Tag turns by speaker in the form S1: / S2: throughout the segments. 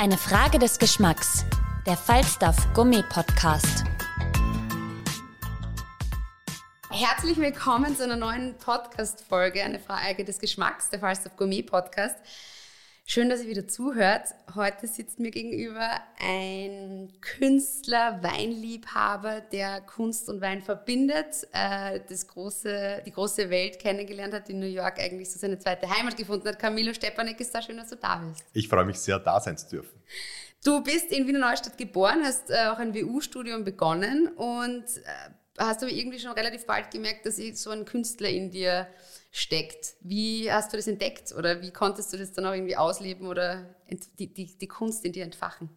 S1: Eine Frage des Geschmacks. Der Falstaff Gummi Podcast.
S2: Herzlich willkommen zu einer neuen Podcast-Folge, eine Frage des Geschmacks, der Falstaff Gourmet Podcast. Schön, dass ihr wieder zuhört. Heute sitzt mir gegenüber ein Künstler, Weinliebhaber, der Kunst und Wein verbindet, äh, das große, die große Welt kennengelernt hat, in New York eigentlich so seine zweite Heimat gefunden hat. Camilo Stepanek ist da, schön, dass du da bist.
S3: Ich freue mich sehr, da sein zu dürfen.
S2: Du bist in Wiener Neustadt geboren, hast äh, auch ein WU-Studium begonnen und äh, hast du irgendwie schon relativ bald gemerkt, dass so ein Künstler in dir steckt. Wie hast du das entdeckt oder wie konntest du das dann auch irgendwie ausleben oder die, die, die Kunst in dir entfachen?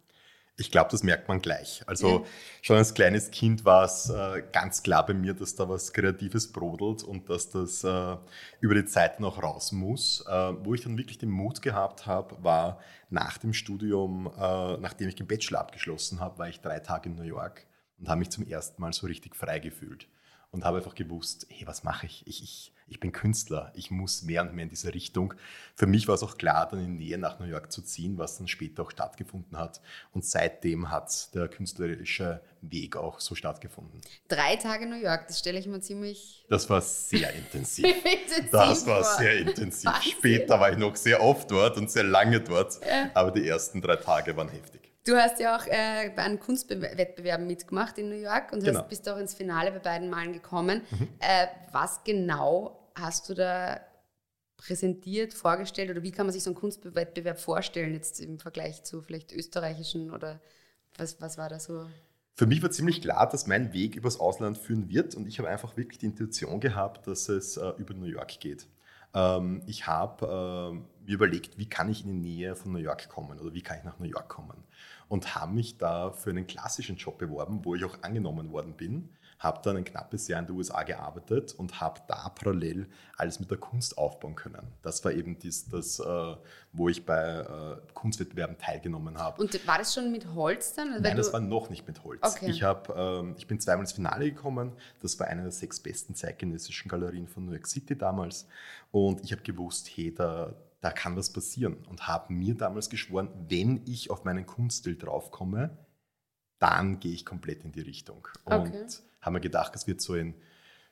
S3: Ich glaube, das merkt man gleich. Also ja. schon als kleines Kind war es äh, ganz klar bei mir, dass da was Kreatives brodelt und dass das äh, über die Zeit noch raus muss. Äh, wo ich dann wirklich den Mut gehabt habe, war nach dem Studium, äh, nachdem ich den Bachelor abgeschlossen habe, war ich drei Tage in New York und habe mich zum ersten Mal so richtig frei gefühlt und habe einfach gewusst, hey, was mache ich? Ich, ich? ich bin Künstler, ich muss mehr und mehr in diese Richtung. Für mich war es auch klar, dann in Nähe nach New York zu ziehen, was dann später auch stattgefunden hat. Und seitdem hat der künstlerische Weg auch so stattgefunden.
S2: Drei Tage New York, das stelle ich mir ziemlich.
S3: Das war sehr intensiv. intensiv das war vor. sehr intensiv. Wahnsinn. Später war ich noch sehr oft dort und sehr lange dort, ja. aber die ersten drei Tage waren heftig.
S2: Du hast ja auch äh, bei einem Kunstwettbewerb mitgemacht in New York und genau. hast, bist auch ins Finale bei beiden Malen gekommen. Mhm. Äh, was genau hast du da präsentiert, vorgestellt oder wie kann man sich so einen Kunstwettbewerb vorstellen jetzt im Vergleich zu vielleicht österreichischen oder was, was war da so?
S3: Für mich war ziemlich klar, dass mein Weg übers Ausland führen wird und ich habe einfach wirklich die Intuition gehabt, dass es äh, über New York geht. Ähm, ich habe äh, mir überlegt, wie kann ich in die Nähe von New York kommen oder wie kann ich nach New York kommen und habe mich da für einen klassischen Job beworben, wo ich auch angenommen worden bin. Habe dann ein knappes Jahr in den USA gearbeitet und habe da parallel alles mit der Kunst aufbauen können. Das war eben dies, das, äh, wo ich bei äh, Kunstwettbewerben teilgenommen habe.
S2: Und war das schon mit Holz dann?
S3: Also Nein, das war noch nicht mit Holz. Okay. Ich, hab, ähm, ich bin zweimal ins Finale gekommen. Das war eine der sechs besten zeitgenössischen Galerien von New York City damals. Und ich habe gewusst, hey, da, da kann was passieren. Und habe mir damals geschworen, wenn ich auf meinen Kunststil draufkomme, dann gehe ich komplett in die Richtung. Und okay. habe mir gedacht, es wird so in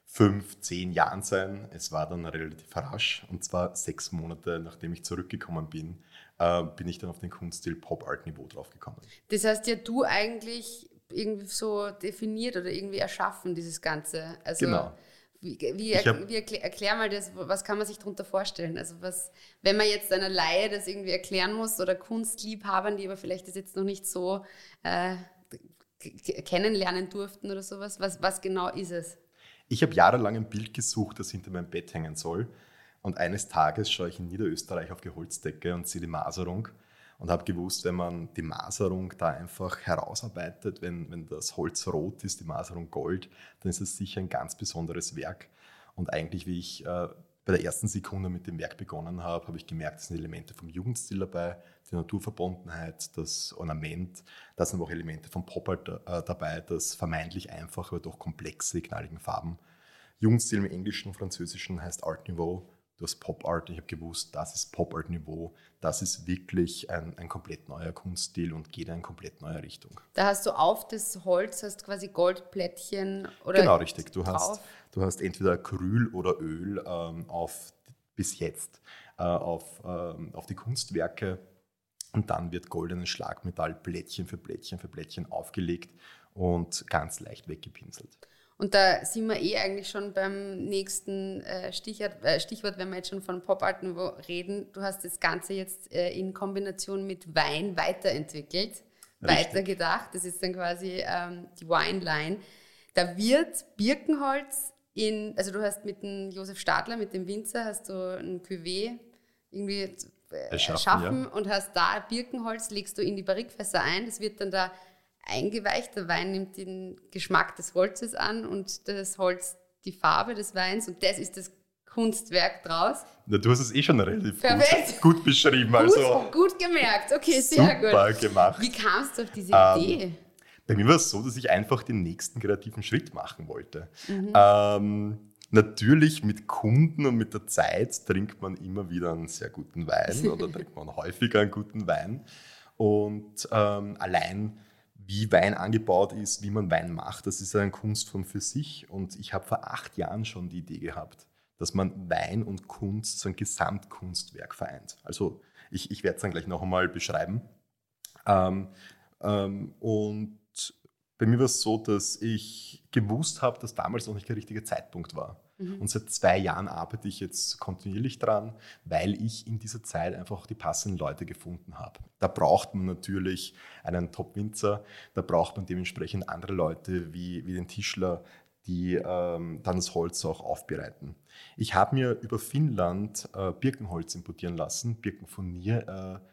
S3: fünf, zehn Jahren sein. Es war dann relativ rasch. Und zwar sechs Monate, nachdem ich zurückgekommen bin, äh, bin ich dann auf den Kunststil Pop-Art-Niveau draufgekommen.
S2: Das heißt ja, du eigentlich irgendwie so definiert oder irgendwie erschaffen, dieses Ganze.
S3: Also genau.
S2: Wie, wie, hab, wie erklär, erklär, mal das, was kann man sich darunter vorstellen? Also was, wenn man jetzt einer Laie das irgendwie erklären muss oder Kunstliebhabern, die aber vielleicht das jetzt noch nicht so äh, kennenlernen durften oder sowas, was, was genau ist es?
S3: Ich habe jahrelang ein Bild gesucht, das hinter meinem Bett hängen soll. Und eines Tages schaue ich in Niederösterreich auf die Holzdecke und sehe die Maserung und habe gewusst, wenn man die Maserung da einfach herausarbeitet, wenn, wenn das Holz rot ist, die Maserung gold, dann ist es sicher ein ganz besonderes Werk. Und eigentlich, wie ich äh, bei der ersten Sekunde mit dem Werk begonnen habe, habe ich gemerkt, es sind Elemente vom Jugendstil dabei, die Naturverbundenheit, das Ornament, da sind aber auch Elemente vom Pop Art äh, dabei, das vermeintlich einfach, aber doch komplexe, knalligen Farben. Jugendstil im Englischen und Französischen heißt Art Nouveau du hast Pop Art. Ich habe gewusst, das ist Pop Art Niveau. Das ist wirklich ein, ein komplett neuer Kunststil und geht in eine komplett neue Richtung.
S2: Da hast du auf das Holz hast quasi Goldplättchen oder
S3: genau richtig. Du hast, du hast entweder Acryl oder Öl ähm, auf bis jetzt äh, auf, ähm, auf die Kunstwerke und dann wird goldenes Schlagmetall Plättchen für Plättchen für Plättchen aufgelegt und ganz leicht weggepinselt.
S2: Und da sind wir eh eigentlich schon beim nächsten äh, Stichwort, äh, Stichwort, wenn wir jetzt schon von Pop Art Nouveau reden. Du hast das Ganze jetzt äh, in Kombination mit Wein weiterentwickelt, Richtig. weitergedacht. Das ist dann quasi ähm, die Wine Line. Da wird Birkenholz in, also du hast mit dem Josef Stadler, mit dem Winzer, hast du ein Cuvée irgendwie erschaffen, erschaffen ja. und hast da Birkenholz, legst du in die Barrikfässer ein, das wird dann da eingeweicht, der Wein nimmt den Geschmack des Holzes an und das Holz die Farbe des Weins und das ist das Kunstwerk draus.
S3: Na, du hast es eh schon relativ gut, gut, beschrieben. Also
S2: gut, gut gemerkt, okay, sehr
S3: super gut. gemacht.
S2: Wie kamst du auf diese ähm, Idee?
S3: Bei mir war es so, dass ich einfach den nächsten kreativen Schritt machen wollte. Mhm. Ähm, natürlich mit Kunden und mit der Zeit trinkt man immer wieder einen sehr guten Wein oder trinkt man häufiger einen guten Wein. Und ähm, allein wie Wein angebaut ist, wie man Wein macht, das ist eine Kunstform für sich. Und ich habe vor acht Jahren schon die Idee gehabt, dass man Wein und Kunst so ein Gesamtkunstwerk vereint. Also ich, ich werde es dann gleich noch einmal beschreiben. Ähm, ähm, und bei mir war es so, dass ich gewusst habe, dass damals noch nicht der richtige Zeitpunkt war. Mhm. Und seit zwei Jahren arbeite ich jetzt kontinuierlich dran, weil ich in dieser Zeit einfach die passenden Leute gefunden habe. Da braucht man natürlich einen Top-Winzer, da braucht man dementsprechend andere Leute wie, wie den Tischler, die ähm, dann das Holz auch aufbereiten. Ich habe mir über Finnland äh, Birkenholz importieren lassen, Birkenfurnier äh,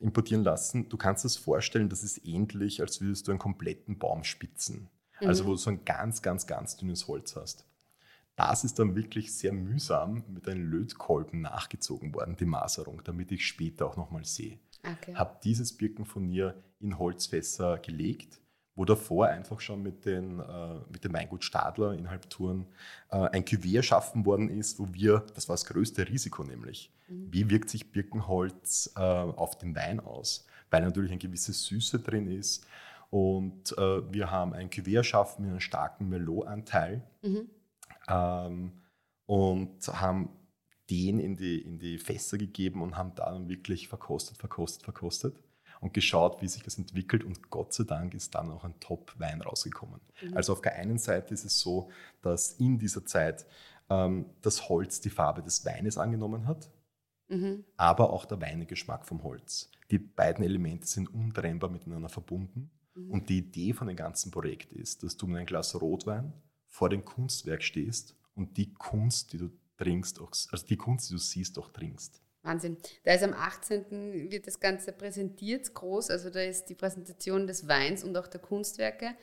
S3: importieren lassen. Du kannst es das vorstellen, das ist ähnlich, als würdest du einen kompletten Baum spitzen. Also mhm. Also wo du so ein ganz, ganz, ganz dünnes Holz hast. Das ist dann wirklich sehr mühsam mit einem Lötkolben nachgezogen worden, die Maserung, damit ich später auch nochmal sehe. Okay. Habe dieses Birkenfurnier in Holzfässer gelegt, wo davor einfach schon mit, den, äh, mit dem Weingut Stadler in Halbtouren äh, ein Cuvée erschaffen worden ist, wo wir, das war das größte Risiko nämlich, mhm. wie wirkt sich Birkenholz äh, auf den Wein aus? Weil natürlich eine gewisse Süße drin ist. Und äh, wir haben ein Cuvée erschaffen mit einem starken Merlot-Anteil. Mhm ähm, und haben den in die, in die Fässer gegeben und haben dann wirklich verkostet, verkostet, verkostet und geschaut, wie sich das entwickelt. Und Gott sei Dank ist dann auch ein Top-Wein rausgekommen. Mhm. Also auf der einen Seite ist es so, dass in dieser Zeit ähm, das Holz die Farbe des Weines angenommen hat, mhm. aber auch der Weinegeschmack vom Holz. Die beiden Elemente sind untrennbar miteinander verbunden. Mhm. Und die Idee von dem ganzen Projekt ist, dass du mit einem Glas Rotwein vor dem Kunstwerk stehst und die Kunst, die du trinkst, also die Kunst, die du siehst, auch trinkst.
S2: Wahnsinn. Da ist am 18. wird das Ganze präsentiert, groß. Also da ist die Präsentation des Weins und auch der Kunstwerke.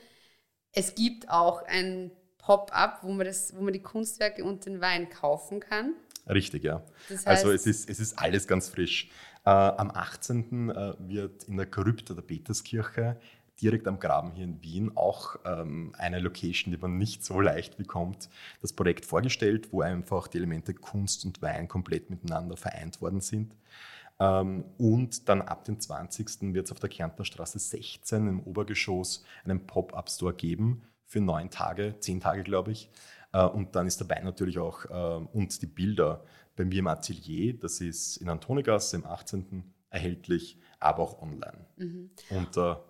S2: Es gibt auch ein Pop-up, wo, man wo man die Kunstwerke und den Wein kaufen kann.
S3: Richtig, ja. Das heißt, also es ist, es ist alles ganz frisch. Äh, am 18. Äh, wird in der Krypta der Peterskirche direkt am Graben hier in Wien, auch ähm, eine Location, die man nicht so leicht bekommt, das Projekt vorgestellt, wo einfach die Elemente Kunst und Wein komplett miteinander vereint worden sind. Ähm, und dann ab dem 20. wird es auf der Kärntner Straße 16 im Obergeschoss einen Pop-Up-Store geben für neun Tage, zehn Tage glaube ich. Äh, und dann ist Wein natürlich auch äh, und die Bilder bei mir im Atelier, das ist in Antonigasse im 18. erhältlich, aber auch online. Mhm. Unter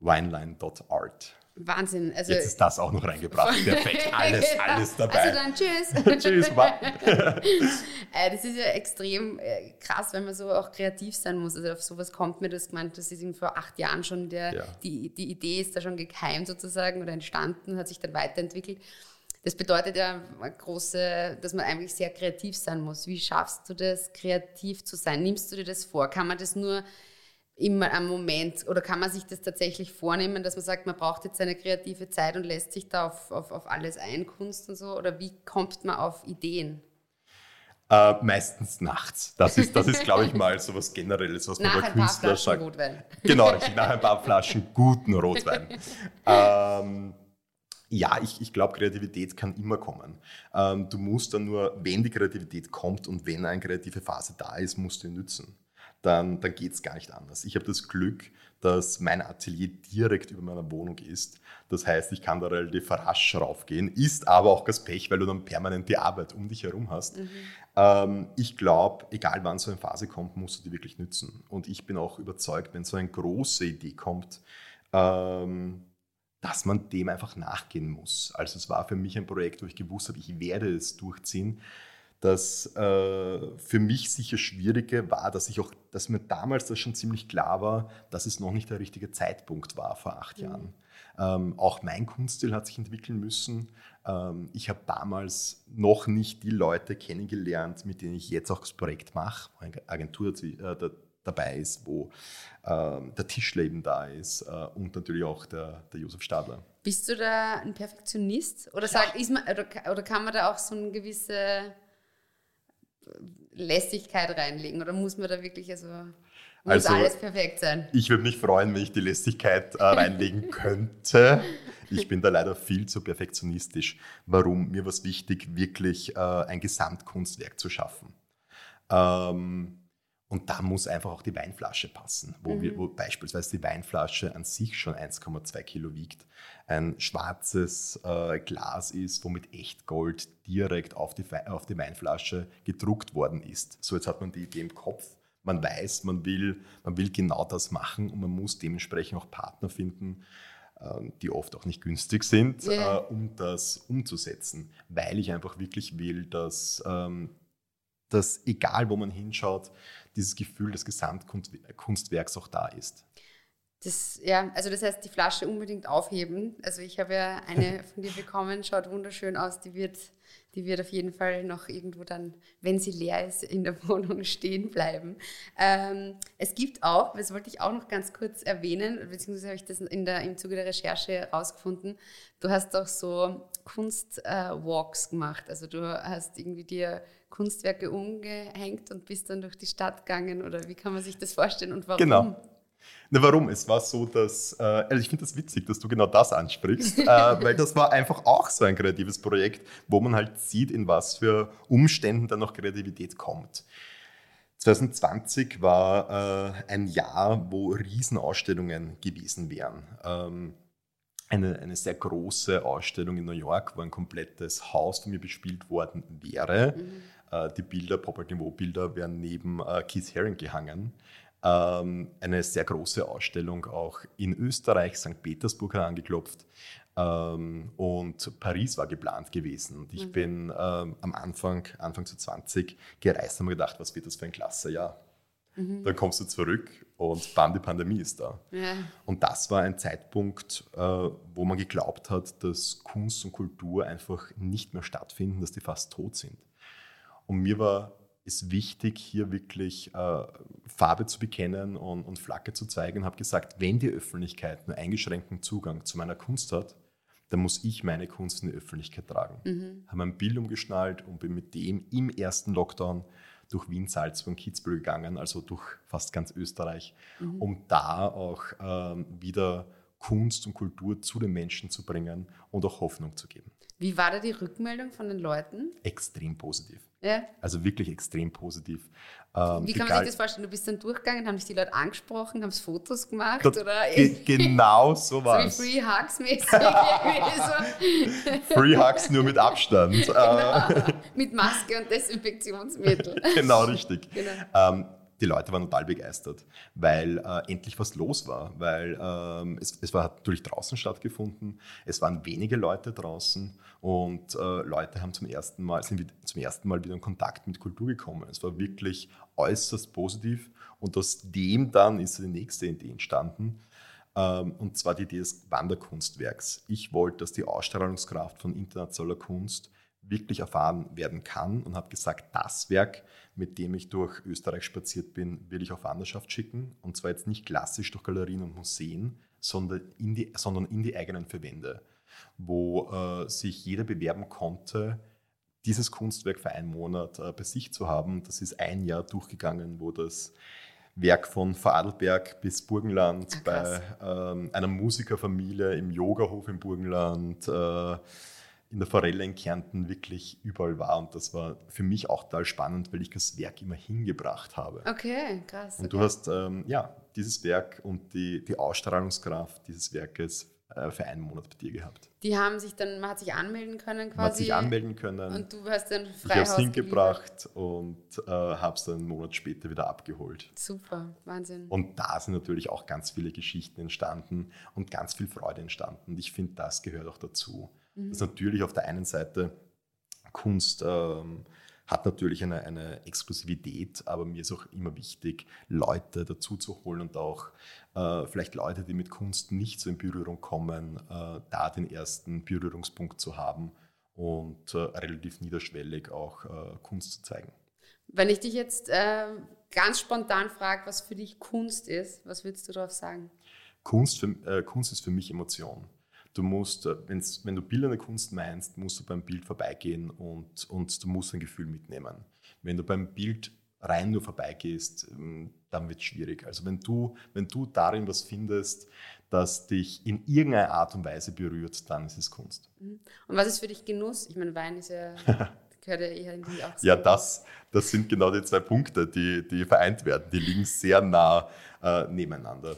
S3: wineline.art.
S2: Wahnsinn.
S3: Also Jetzt ist das auch noch reingebracht. Perfekt, alles, alles dabei.
S2: Also dann tschüss. tschüss, äh, Das ist ja extrem äh, krass, wenn man so auch kreativ sein muss. Also auf sowas kommt mir das gemeint, das ist vor acht Jahren schon, der, ja. die, die Idee ist da schon gekeimt sozusagen oder entstanden, hat sich dann weiterentwickelt. Das bedeutet ja große, dass man eigentlich sehr kreativ sein muss. Wie schaffst du das, kreativ zu sein? Nimmst du dir das vor? Kann man das nur immer am Moment oder kann man sich das tatsächlich vornehmen, dass man sagt, man braucht jetzt eine kreative Zeit und lässt sich da auf, auf, auf alles ein, Kunst und so? Oder wie kommt man auf Ideen?
S3: Äh, meistens nachts. Das ist, das ist glaube ich, mal so was Generelles, was
S2: man bei Künstlern sagt. Rotwein.
S3: Genau, richtig, nach ein paar Flaschen guten Rotwein. ähm, ja, ich, ich glaube, Kreativität kann immer kommen. Ähm, du musst dann nur, wenn die Kreativität kommt und wenn eine kreative Phase da ist, musst du ihn nützen dann, dann geht es gar nicht anders. Ich habe das Glück, dass mein Atelier direkt über meiner Wohnung ist. Das heißt, ich kann da relativ rasch raufgehen, ist aber auch das Pech, weil du dann permanent die Arbeit um dich herum hast. Mhm. Ähm, ich glaube, egal wann so eine Phase kommt, musst du die wirklich nützen. Und ich bin auch überzeugt, wenn so eine große Idee kommt, ähm, dass man dem einfach nachgehen muss. Also es war für mich ein Projekt, wo ich gewusst habe, ich werde es durchziehen das äh, für mich sicher Schwierige war, dass ich auch, dass mir damals das schon ziemlich klar war, dass es noch nicht der richtige Zeitpunkt war vor acht mhm. Jahren. Ähm, auch mein Kunststil hat sich entwickeln müssen. Ähm, ich habe damals noch nicht die Leute kennengelernt, mit denen ich jetzt auch das Projekt mache, wo eine Agentur äh, dabei ist, wo ähm, der Tischleben da ist äh, und natürlich auch der, der Josef Stadler.
S2: Bist du da ein Perfektionist? Oder, sagt, ist man, oder, oder kann man da auch so eine gewisse Lässigkeit reinlegen? Oder muss man da wirklich also muss also, alles perfekt sein?
S3: Ich würde mich freuen, wenn ich die Lässigkeit äh, reinlegen könnte. Ich bin da leider viel zu perfektionistisch. Warum? Mir war es wichtig, wirklich äh, ein Gesamtkunstwerk zu schaffen. Ähm, und da muss einfach auch die Weinflasche passen, wo, mhm. wir, wo beispielsweise die Weinflasche an sich schon 1,2 Kilo wiegt, ein schwarzes äh, Glas ist, wo mit Echtgold direkt auf die, auf die Weinflasche gedruckt worden ist. So, jetzt hat man die Idee im Kopf. Man weiß, man will, man will genau das machen und man muss dementsprechend auch Partner finden, äh, die oft auch nicht günstig sind, yeah. äh, um das umzusetzen, weil ich einfach wirklich will, dass, ähm, dass egal wo man hinschaut, dieses Gefühl des Gesamtkunstwerks auch da ist.
S2: Das, ja, also das heißt, die Flasche unbedingt aufheben. Also ich habe ja eine von dir bekommen, schaut wunderschön aus. Die wird, die wird auf jeden Fall noch irgendwo dann, wenn sie leer ist, in der Wohnung stehen bleiben. Ähm, es gibt auch, das wollte ich auch noch ganz kurz erwähnen, beziehungsweise habe ich das in der, im Zuge der Recherche herausgefunden. Du hast auch so Kunstwalks äh, gemacht. Also du hast irgendwie dir Kunstwerke umgehängt und bist dann durch die Stadt gegangen oder wie kann man sich das vorstellen und warum?
S3: Genau. Na, warum? Es war so, dass, äh, also ich finde das witzig, dass du genau das ansprichst, äh, weil das war einfach auch so ein kreatives Projekt, wo man halt sieht, in was für Umständen dann noch Kreativität kommt. 2020 war äh, ein Jahr, wo Riesenausstellungen gewesen wären. Ähm, eine, eine sehr große Ausstellung in New York, wo ein komplettes Haus von mir bespielt worden wäre. Mhm. Äh, die Bilder, Pop-Art Bilder, wären neben äh, Keith Haring gehangen. Ähm, eine sehr große Ausstellung auch in Österreich, St. Petersburg hat angeklopft ähm, und Paris war geplant gewesen. Und ich mhm. bin ähm, am Anfang, Anfang zu 20 gereist und mir gedacht, was wird das für ein klasse Jahr. Mhm. Dann kommst du zurück und bam, die Pandemie ist da. Ja. Und das war ein Zeitpunkt, äh, wo man geglaubt hat, dass Kunst und Kultur einfach nicht mehr stattfinden, dass die fast tot sind. Und mir war es wichtig, hier wirklich äh, Farbe zu bekennen und, und Flagge zu zeigen und habe gesagt, wenn die Öffentlichkeit nur eingeschränkten Zugang zu meiner Kunst hat, dann muss ich meine Kunst in die Öffentlichkeit tragen. Mhm. Habe ein Bild umgeschnallt und bin mit dem im ersten Lockdown durch Wien, Salzburg und Kitzbühel gegangen, also durch fast ganz Österreich, mhm. um da auch ähm, wieder Kunst und Kultur zu den Menschen zu bringen und auch Hoffnung zu geben.
S2: Wie war da die Rückmeldung von den Leuten?
S3: Extrem positiv. Ja. Also wirklich extrem positiv. Ähm,
S2: Wie kann man sich das vorstellen? Du bist dann durchgegangen, haben dich die Leute angesprochen, haben Fotos gemacht? Das, oder
S3: ge genau so war
S2: es. So Free Hugs mäßig.
S3: so. Free Hugs nur mit Abstand.
S2: Genau. mit Maske und Desinfektionsmittel.
S3: genau, richtig. Genau. Ähm, die Leute waren total begeistert, weil äh, endlich was los war, weil ähm, es, es war natürlich draußen stattgefunden, es waren wenige Leute draußen und äh, Leute haben zum ersten Mal, sind zum ersten Mal wieder in Kontakt mit Kultur gekommen. Es war wirklich äußerst positiv und aus dem dann ist die nächste Idee entstanden, ähm, und zwar die Idee des Wanderkunstwerks. Ich wollte, dass die Ausstrahlungskraft von internationaler Kunst wirklich erfahren werden kann und habe gesagt, das Werk, mit dem ich durch Österreich spaziert bin, will ich auf Wanderschaft schicken. Und zwar jetzt nicht klassisch durch Galerien und Museen, sondern in die, sondern in die eigenen Verbände, wo äh, sich jeder bewerben konnte, dieses Kunstwerk für einen Monat äh, bei sich zu haben. Das ist ein Jahr durchgegangen, wo das Werk von Vorarlberg bis Burgenland Ach, bei ähm, einer Musikerfamilie im Yogahof im Burgenland, äh, in der Forelle in Kärnten wirklich überall war. Und das war für mich auch total spannend, weil ich das Werk immer hingebracht habe.
S2: Okay, krass.
S3: Und
S2: okay.
S3: du hast ähm, ja, dieses Werk und die, die Ausstrahlungskraft dieses Werkes äh, für einen Monat bei dir gehabt.
S2: Die haben sich dann, man hat sich anmelden können quasi.
S3: Man hat sich anmelden können.
S2: Und du hast dann
S3: frei Ich habe es hingebracht und äh, habe es dann einen Monat später wieder abgeholt.
S2: Super, Wahnsinn.
S3: Und da sind natürlich auch ganz viele Geschichten entstanden und ganz viel Freude entstanden. Und ich finde, das gehört auch dazu. Mhm. Dass natürlich auf der einen Seite Kunst ähm, hat natürlich eine, eine Exklusivität, aber mir ist auch immer wichtig, Leute dazu zu holen und auch äh, vielleicht Leute, die mit Kunst nicht so in Berührung kommen, äh, da den ersten Berührungspunkt zu haben und äh, relativ niederschwellig auch äh, Kunst zu zeigen.
S2: Wenn ich dich jetzt äh, ganz spontan frage, was für dich Kunst ist, was würdest du darauf sagen?
S3: Kunst, für, äh, Kunst ist für mich Emotion. Du musst, äh, wenn du bildende Kunst meinst, musst du beim Bild vorbeigehen und, und du musst ein Gefühl mitnehmen. Wenn du beim Bild rein nur vorbeigehst, ähm, dann wird es schwierig. Also wenn du, wenn du darin was findest, das dich in irgendeiner Art und Weise berührt, dann ist es Kunst.
S2: Mhm. Und was ist für dich Genuss? Ich meine, Wein ist ja, gehört ja eher irgendwie auch
S3: so. Ja, das, das sind genau die zwei Punkte, die, die vereint werden. Die liegen sehr nah äh, nebeneinander.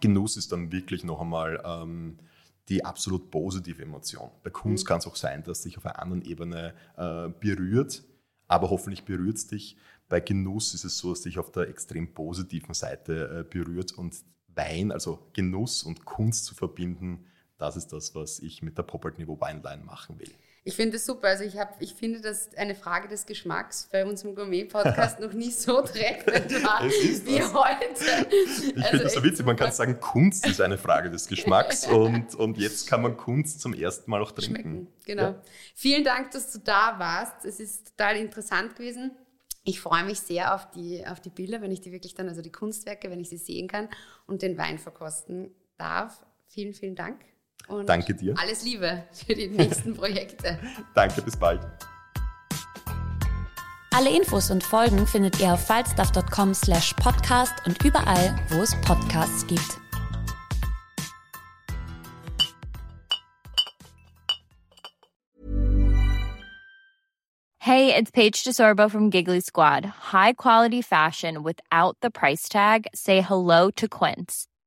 S3: Genuss ist dann wirklich noch einmal ähm, die absolut positive Emotion. Bei Kunst mhm. kann es auch sein, dass sich auf einer anderen Ebene äh, berührt, aber hoffentlich berührt es dich. Bei Genuss ist es so, dass dich auf der extrem positiven Seite äh, berührt und Wein, also Genuss und Kunst zu verbinden, das ist das, was ich mit der Pop-Art Niveau Weinline machen will.
S2: Ich finde es super. Also ich, hab, ich finde das eine Frage des Geschmacks bei unserem Gourmet-Podcast noch nie so treffend war wie das. heute.
S3: Ich also finde das so witzig. Man kann sagen, Kunst ist eine Frage des Geschmacks und, und jetzt kann man Kunst zum ersten Mal auch trinken. Schmecken.
S2: Genau. Ja. Vielen Dank, dass du da warst. Es ist total interessant gewesen. Ich freue mich sehr auf die, auf die Bilder, wenn ich die wirklich dann, also die Kunstwerke, wenn ich sie sehen kann und den Wein verkosten darf. Vielen, vielen Dank.
S3: Und Danke dir.
S2: Alles Liebe für die nächsten Projekte.
S3: Danke, bis bald.
S1: Alle Infos und Folgen findet ihr auf falstaff.com slash podcast und überall, wo es Podcasts gibt.
S4: Hey, it's Paige DeSorbo from Giggly Squad. High quality fashion without the price tag. Say hello to Quince.